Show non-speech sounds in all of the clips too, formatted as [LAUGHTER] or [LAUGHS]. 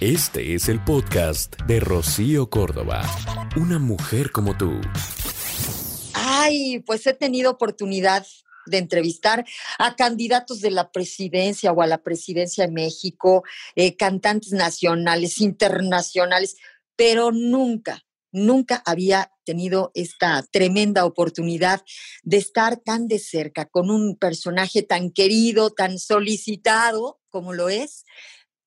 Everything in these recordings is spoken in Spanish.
Este es el podcast de Rocío Córdoba. Una mujer como tú. Ay, pues he tenido oportunidad de entrevistar a candidatos de la presidencia o a la presidencia de México, eh, cantantes nacionales, internacionales, pero nunca, nunca había tenido esta tremenda oportunidad de estar tan de cerca con un personaje tan querido, tan solicitado como lo es.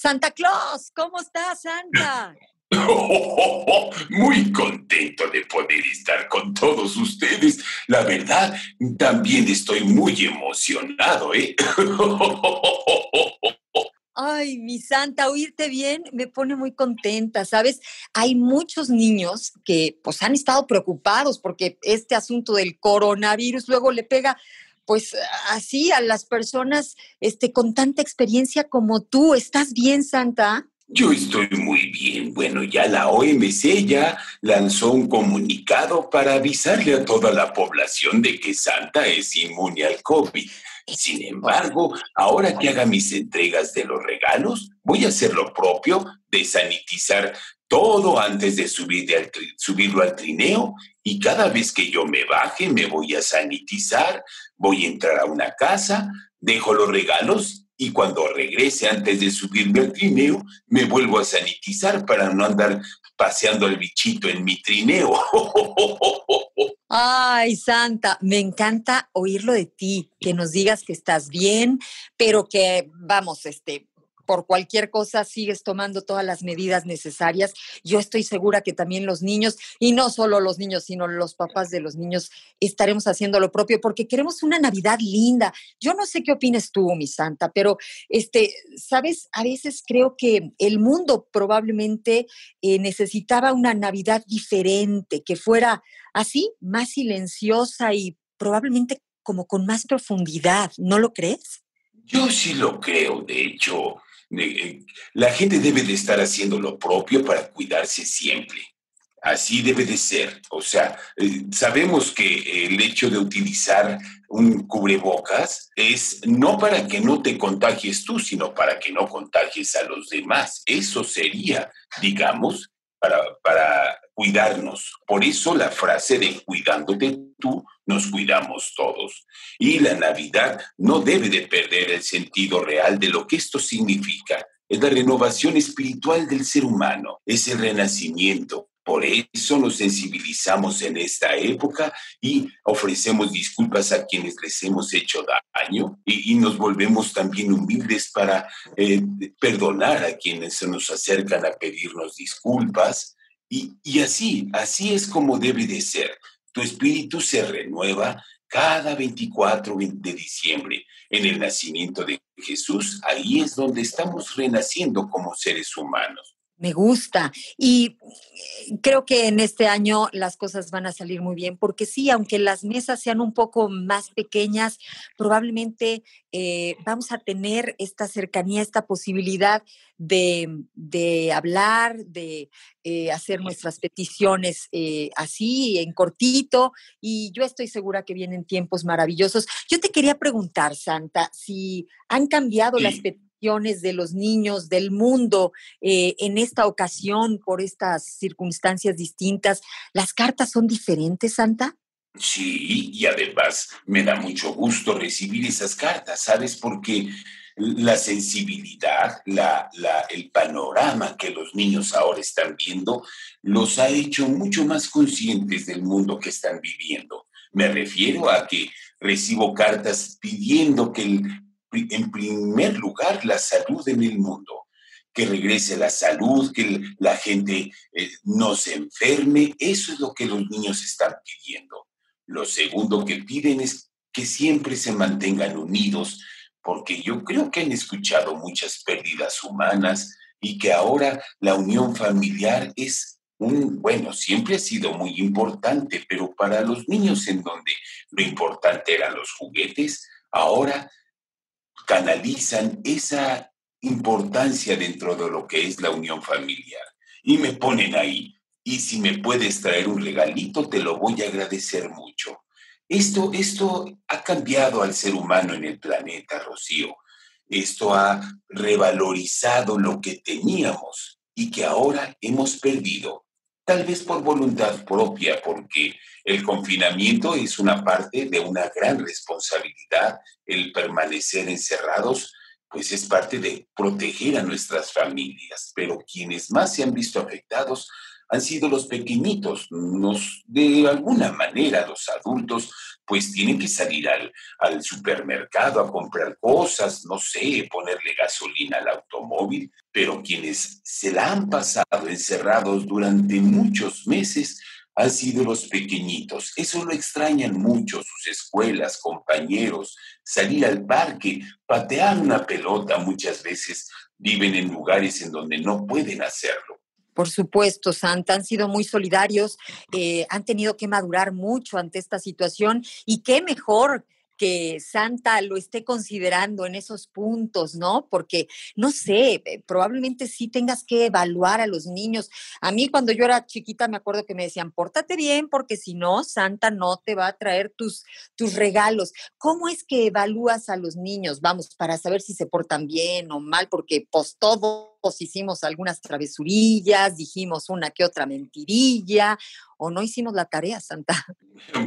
Santa Claus, ¿cómo estás, Santa? [LAUGHS] Muy contento de poder estar con todos ustedes. La verdad, también estoy muy emocionado, ¿eh? [LAUGHS] Ay, mi santa, oírte bien me pone muy contenta, ¿sabes? Hay muchos niños que pues han estado preocupados porque este asunto del coronavirus luego le pega pues así a las personas este con tanta experiencia como tú. ¿Estás bien, Santa? Yo estoy muy bien. Bueno, ya la OMC ya lanzó un comunicado para avisarle a toda la población de que Santa es inmune al COVID. Sin embargo, ahora que haga mis entregas de los regalos, voy a hacer lo propio de sanitizar todo antes de subir al subirlo al trineo y cada vez que yo me baje me voy a sanitizar, voy a entrar a una casa, dejo los regalos y cuando regrese antes de subirme al trineo me vuelvo a sanitizar para no andar paseando al bichito en mi trineo. [LAUGHS] Ay, Santa, me encanta oírlo de ti, que nos digas que estás bien, pero que, vamos, este, por cualquier cosa sigues tomando todas las medidas necesarias. Yo estoy segura que también los niños, y no solo los niños, sino los papás de los niños, estaremos haciendo lo propio porque queremos una Navidad linda. Yo no sé qué opines tú, mi santa, pero este, sabes, a veces creo que el mundo probablemente eh, necesitaba una Navidad diferente, que fuera así, más silenciosa y probablemente como con más profundidad, ¿no lo crees? Yo sí lo creo, de hecho, la gente debe de estar haciendo lo propio para cuidarse siempre. Así debe de ser. O sea, eh, sabemos que el hecho de utilizar un cubrebocas es no para que no te contagies tú, sino para que no contagies a los demás. Eso sería, digamos, para, para cuidarnos. Por eso la frase de cuidándote tú, nos cuidamos todos. Y la Navidad no debe de perder el sentido real de lo que esto significa. Es la renovación espiritual del ser humano, es el renacimiento. Por eso nos sensibilizamos en esta época y ofrecemos disculpas a quienes les hemos hecho daño y, nos volvemos también humildes para eh, perdonar a quienes se nos acercan a pedirnos disculpas y, así, así es como debe de ser. Tu espíritu se renueva cada 24 de diciembre en el nacimiento de Jesús. Ahí es donde estamos renaciendo como seres humanos. Me gusta. Y eh, creo que en este año las cosas van a salir muy bien, porque sí, aunque las mesas sean un poco más pequeñas, probablemente eh, vamos a tener esta cercanía, esta posibilidad de, hablar, de eh, hacer nuestras peticiones así, en cortito. Y yo estoy segura que vienen tiempos maravillosos. Yo te quería preguntar, Santa, si han cambiado las peticiones de los niños del mundo eh, en esta ocasión por estas circunstancias distintas. ¿Las cartas son diferentes, Santa? Sí, y además me da mucho gusto recibir esas cartas, ¿sabes? Porque la sensibilidad, la, la, el panorama que los niños ahora están viendo, los ha hecho mucho más conscientes del mundo que están viviendo. Me refiero a que recibo cartas pidiendo que el en primer lugar la salud en el mundo, que regrese la salud, que la gente eh, no se enferme, eso es lo que los niños están pidiendo. Lo segundo que piden es que siempre se mantengan unidos, porque yo creo que han escuchado muchas pérdidas humanas y que ahora la unión familiar es un, bueno, siempre ha sido muy importante, pero para los niños en donde lo importante eran los juguetes, ahora canalizan esa importancia dentro de lo que es la unión familiar. Y me ponen ahí, y si me puedes traer un regalito, te lo voy a agradecer mucho. Esto, esto ha cambiado al ser humano en el planeta, Rocío. Esto ha revalorizado lo que teníamos y que ahora hemos perdido, tal vez por voluntad propia, porque el confinamiento es una parte de una gran responsabilidad. El permanecer encerrados, pues es parte de proteger a nuestras familias, pero quienes más se han visto afectados han sido los pequeñitos. Nos, de alguna manera, los adultos, pues tienen que salir al, al supermercado a comprar cosas, no sé, ponerle gasolina al automóvil, pero quienes se la han pasado encerrados durante muchos meses, han sido los pequeñitos. Eso lo extrañan mucho, sus escuelas, compañeros, salir al parque, patear una pelota muchas veces. Viven en lugares en donde no pueden hacerlo. Por supuesto, Santa, han sido muy solidarios, eh, han tenido que madurar mucho ante esta situación y qué mejor que Santa lo esté considerando en esos puntos, ¿no? Porque, no sé, eh, probablemente sí tengas que evaluar a los niños. A mí cuando yo era chiquita me acuerdo que me decían, pórtate bien porque si no, Santa no te va a traer tus, tus regalos. ¿Cómo es que evalúas a los niños? Vamos, para saber si se portan bien o mal, porque pues todos hicimos algunas travesurillas, dijimos una que otra mentirilla, o no hicimos la tarea, Santa. [LAUGHS]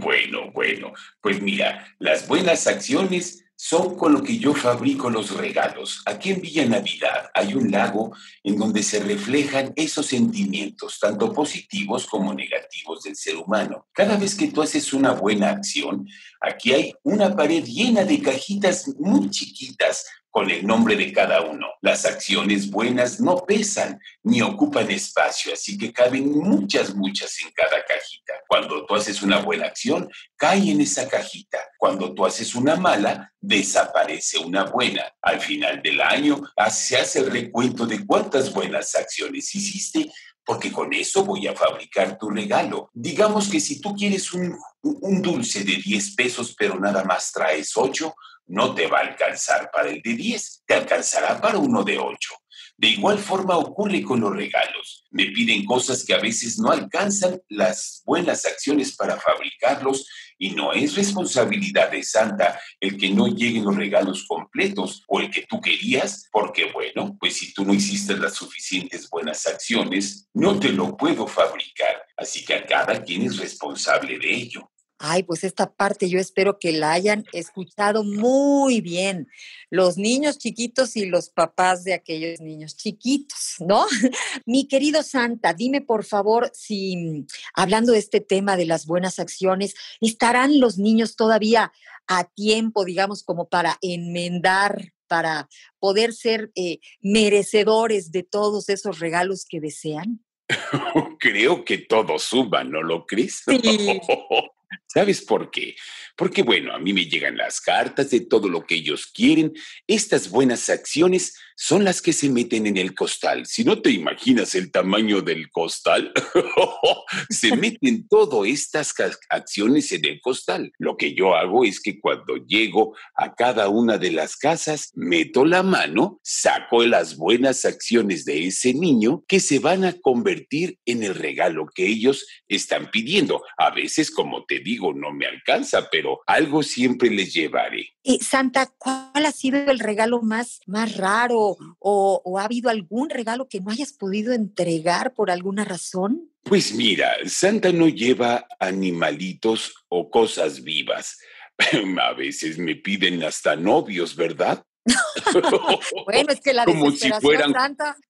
Bueno, bueno, pues mira, las buenas acciones son con lo que yo fabrico los regalos. Aquí en Villa Navidad hay un lago en donde se reflejan esos sentimientos, tanto positivos como negativos del ser humano. Cada vez que tú haces una buena acción, aquí hay una pared llena de cajitas muy chiquitas con el nombre de cada uno. Las acciones buenas no pesan ni ocupan espacio, así que caben muchas, muchas en cada cajita. Cuando tú haces una buena acción, cae en esa cajita. Cuando tú haces una mala, desaparece una buena. Al final del año se hace el recuento de cuántas buenas acciones hiciste porque con eso voy a fabricar tu regalo. Digamos que si tú quieres un, un dulce de 10 pesos, pero nada más traes 8, no te va a alcanzar para el de 10, te alcanzará para uno de 8. De igual forma ocurre con los regalos. Me piden cosas que a veces no alcanzan las buenas acciones para fabricarlos y no es responsabilidad de Santa el que no lleguen los regalos completos o el que tú querías, porque bueno, pues si tú no hiciste las suficientes buenas acciones, no te lo puedo fabricar. Así que a cada quien es responsable de ello. Ay, pues esta parte yo espero que la hayan escuchado muy bien, los niños chiquitos y los papás de aquellos niños chiquitos, ¿no? [LAUGHS] Mi querido Santa, dime por favor si, hablando de este tema de las buenas acciones, ¿estarán los niños todavía a tiempo, digamos, como para enmendar, para poder ser eh, merecedores de todos esos regalos que desean? [LAUGHS] Creo que todos suban, ¿no lo crees? Sí. [LAUGHS] ¿Sabes por qué? Porque, bueno, a mí me llegan las cartas de todo lo que ellos quieren. Estas buenas acciones son las que se meten en el costal. Si no te imaginas el tamaño del costal, [LAUGHS] se [LAUGHS] meten todas estas acciones en el costal. Lo que yo hago es que cuando llego a cada una de las casas, meto la mano, saco las buenas acciones de ese niño que se van a convertir en el regalo que ellos están pidiendo. A veces, como te digo, no me alcanza, pero algo siempre les llevaré. Y Santa, ¿cuál ha sido el regalo más, más raro o, o ha habido algún regalo que no hayas podido entregar por alguna razón? Pues mira, Santa no lleva animalitos o cosas vivas. [LAUGHS] A veces me piden hasta novios, ¿verdad? [LAUGHS] bueno, es que la como si fueran.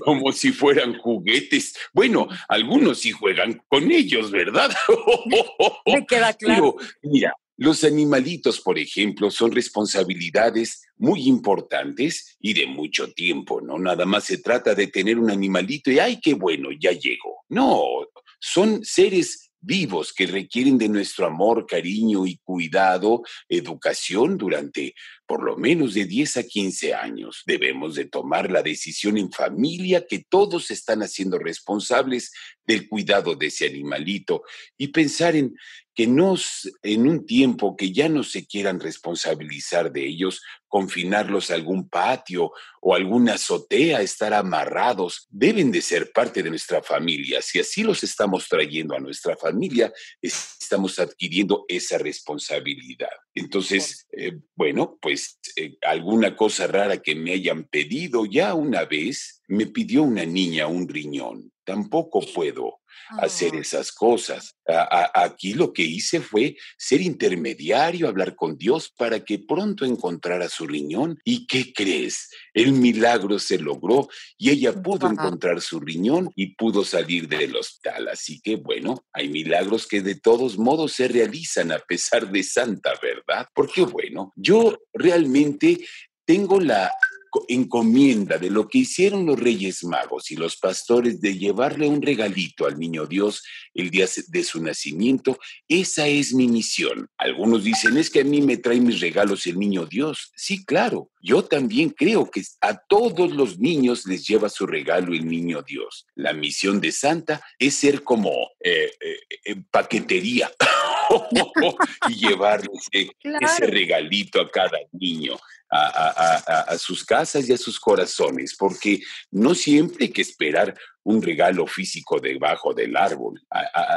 Como si fueran juguetes. Bueno, algunos sí juegan con ellos, ¿verdad? [LAUGHS] Me queda [LAUGHS] claro. Pero mira, los animalitos, por ejemplo, son responsabilidades muy importantes y de mucho tiempo, ¿no? Nada más se trata de tener un animalito y, ay, qué bueno, ya llegó. No, son seres vivos que requieren de nuestro amor, cariño y cuidado, educación durante por lo menos de 10 a 15 años. Debemos de tomar la decisión en familia que todos están haciendo responsables del cuidado de ese animalito y pensar en que nos, en un tiempo que ya no se quieran responsabilizar de ellos, confinarlos a algún patio o alguna azotea, estar amarrados, deben de ser parte de nuestra familia. Si así los estamos trayendo a nuestra familia, estamos adquiriendo esa responsabilidad. Entonces, eh, bueno, pues eh, alguna cosa rara que me hayan pedido ya una vez, me pidió una niña un riñón. Tampoco puedo hacer esas cosas. aquí lo que hice fue ser intermediario, hablar con Dios para que pronto encontrara su riñón. ¿Y qué crees? El milagro se logró y ella pudo encontrar su riñón y pudo salir del hospital. Así que bueno, hay milagros que de todos modos se realizan a pesar de Santa, ¿verdad? Porque bueno, yo realmente tengo la encomienda de lo que hicieron los reyes magos y los pastores de llevarle un regalito al niño Dios el día de su nacimiento, esa es mi misión. Algunos dicen, es que a mí me trae mis regalos el niño Dios. Sí, claro, yo también creo que a todos los niños les lleva su regalo el niño Dios. La misión de Santa es ser como eh, eh, paquetería. [LAUGHS] y llevarles ese regalito a cada niño a, sus casas y a sus corazones, porque no siempre hay que esperar un regalo físico debajo del árbol.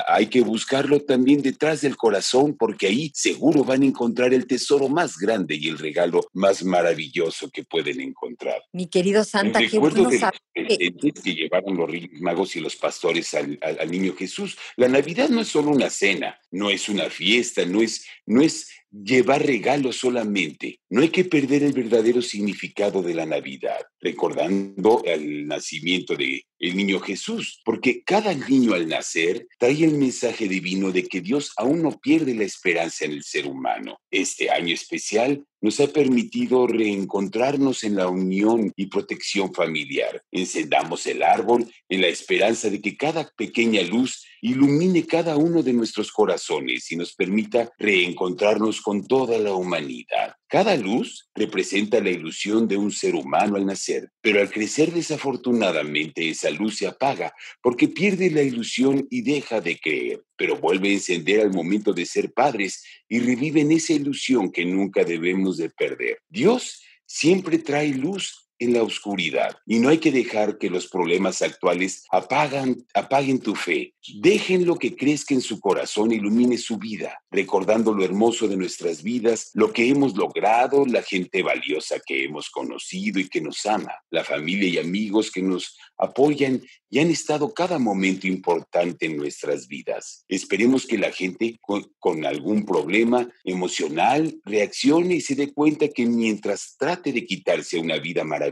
hay que buscarlo también detrás del corazón, porque ahí seguro van a encontrar el tesoro más grande y el regalo más maravilloso que pueden encontrar. Mi querido Santa, qué bueno que llevaron los reyes magos y los pastores al, al niño Jesús. La Navidad no es solo una cena, no es una fiesta, no es, no es llevar regalos solamente. No hay que perder el verdadero significado de la Navidad, recordando el nacimiento de el niño Jesús, porque cada niño al nacer trae el mensaje divino de que Dios aún no pierde la esperanza en el ser humano. Este año especial nos ha permitido reencontrarnos en la unión y protección familiar. Encendamos el árbol en la esperanza de que cada pequeña luz ilumine cada uno de nuestros corazones y nos permita reencontrarnos con toda la humanidad. Cada luz representa la ilusión de un ser humano al nacer, pero al crecer desafortunadamente esa luz se apaga porque pierde la ilusión y deja de creer, pero vuelve a encender al momento de ser padres y reviven esa ilusión que nunca debemos de perder. Dios siempre trae luz en la oscuridad y no hay que dejar que los problemas actuales apagan, apaguen tu fe. Dejen lo que crezca en su corazón ilumine su vida, recordando lo hermoso de nuestras vidas, lo que hemos logrado, la gente valiosa que hemos conocido y que nos ama, la familia y amigos que nos apoyan y han estado cada momento importante en nuestras vidas. Esperemos que la gente con, con, algún problema emocional reaccione y se dé cuenta que mientras trate de quitarse una vida maravillosa,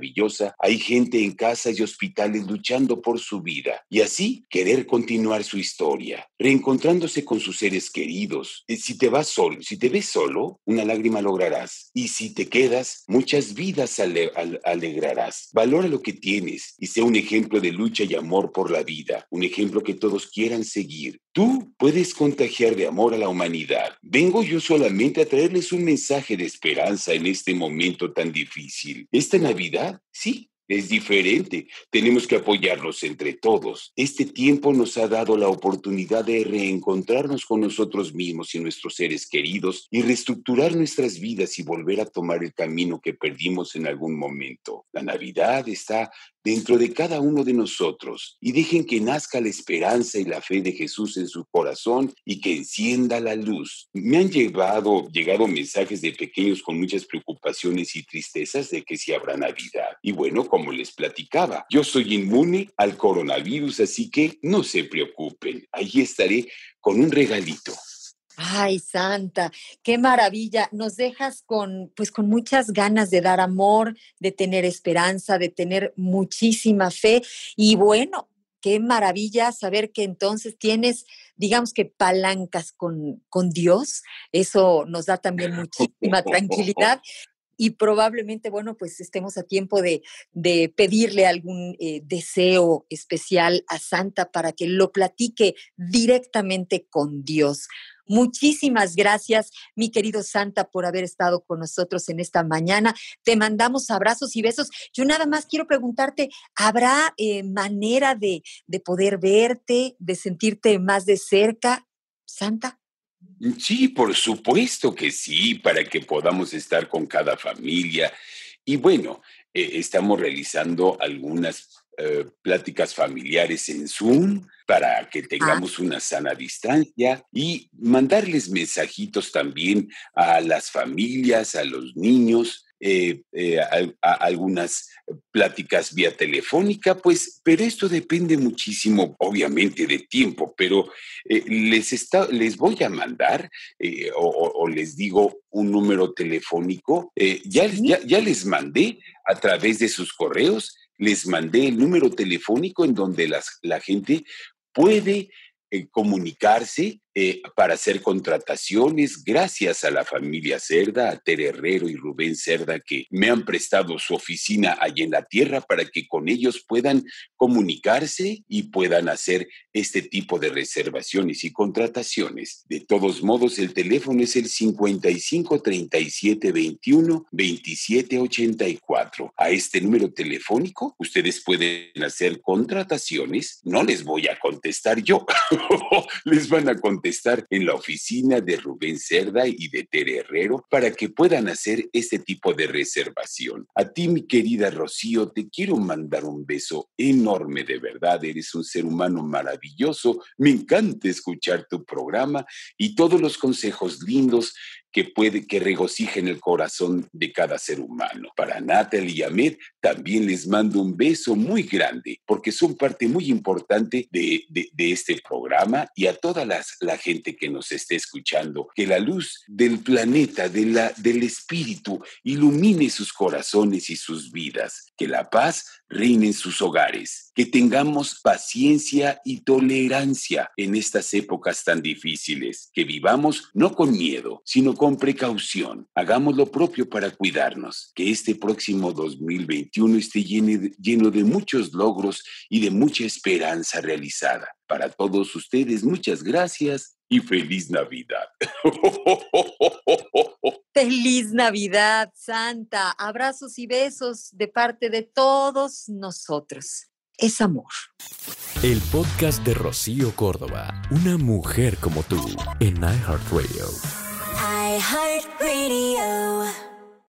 hay gente en casas y hospitales luchando por su vida y así querer continuar su historia, reencontrándose con sus seres queridos. Eh, si te vas solo, si te ves solo, una lágrima lograrás y si te quedas, muchas vidas ale, alegrarás. Valora lo que tienes y sea un ejemplo de lucha y amor por la vida, un ejemplo que todos quieran seguir. Tú puedes contagiar de amor a la humanidad. Vengo yo solamente a traerles un mensaje de esperanza en este momento tan difícil. Esta Navidad, sí, es diferente. Tenemos que apoyarnos entre todos. Este tiempo nos ha dado la oportunidad de reencontrarnos con nosotros mismos y nuestros seres queridos y reestructurar nuestras vidas y volver a tomar el camino que perdimos en algún momento. La Navidad está dentro de cada uno de nosotros y dejen que nazca la esperanza y la fe de Jesús en su corazón y que encienda la luz. Me han llegado, llegado mensajes de pequeños con muchas preocupaciones y tristezas de que si habrá Navidad. Y bueno, como les platicaba, yo soy inmune al coronavirus, así que no se preocupen, ahí estaré con un regalito. Ay, Santa, qué maravilla. Nos dejas con, pues, con muchas ganas de dar amor, de tener esperanza, de tener muchísima fe. Y bueno, qué maravilla saber que entonces tienes, digamos que palancas con, con Dios. Eso nos da también [LAUGHS] muchísima tranquilidad y probablemente, bueno, pues estemos a tiempo de, pedirle algún eh, deseo especial a Santa para que lo platique directamente con Dios. Muchísimas gracias, mi querido Santa, por haber estado con nosotros en esta mañana. Te mandamos abrazos y besos. Yo nada más quiero preguntarte, ¿habrá eh, manera de, de poder verte, de sentirte más de cerca, Santa? Sí, por supuesto que sí, para que podamos estar con cada familia. Y bueno, eh, estamos realizando algunas eh, pláticas familiares en Zoom para que tengamos una sana distancia y mandarles mensajitos también a las familias, a los niños, eh, eh, a, algunas pláticas vía telefónica, pues, pero esto depende muchísimo, obviamente, de tiempo, pero les, está, les voy a mandar o, les digo un número telefónico, ya, ya, ya les mandé a través de sus correos les mandé el número telefónico en donde la gente puede eh, comunicarse eh, para hacer contrataciones, gracias a la familia Cerda, a Tere Herrero y Rubén Cerda, que me han prestado su oficina allí en la tierra para que con ellos puedan comunicarse y puedan hacer este tipo de reservaciones y contrataciones. De todos modos, el teléfono es el 55 37 21 27 84. A este número telefónico, ustedes pueden hacer contrataciones. No les voy a contestar yo, [LAUGHS] les van a contestar estar en la oficina de Rubén Cerda y de Tere Herrero para que puedan hacer este tipo de reservación. A ti, mi querida Rocío, te quiero mandar un beso enorme de verdad. Eres un ser humano maravilloso. Me encanta escuchar tu programa y todos los consejos lindos que puede que regocijen el corazón de cada ser humano. Para Natalie y Ahmed también les mando un beso muy grande porque son parte muy importante de, este programa y a toda las, la gente que nos esté escuchando, que la luz del planeta, de la, del espíritu, ilumine sus corazones y sus vidas, que la paz reine en sus hogares, que tengamos paciencia y tolerancia en estas épocas tan difíciles, que vivamos no con miedo, sino con precaución. Hagamos lo propio para cuidarnos, que este próximo 2021 esté lleno lleno de muchos logros y de mucha esperanza realizada. Para todos ustedes, muchas gracias y feliz Navidad. [LAUGHS] Feliz Navidad, Santa. Abrazos y besos de parte de todos nosotros. Es amor. El podcast de Rocío Córdoba, una mujer como tú, en iHeartRadio. iHeartRadio.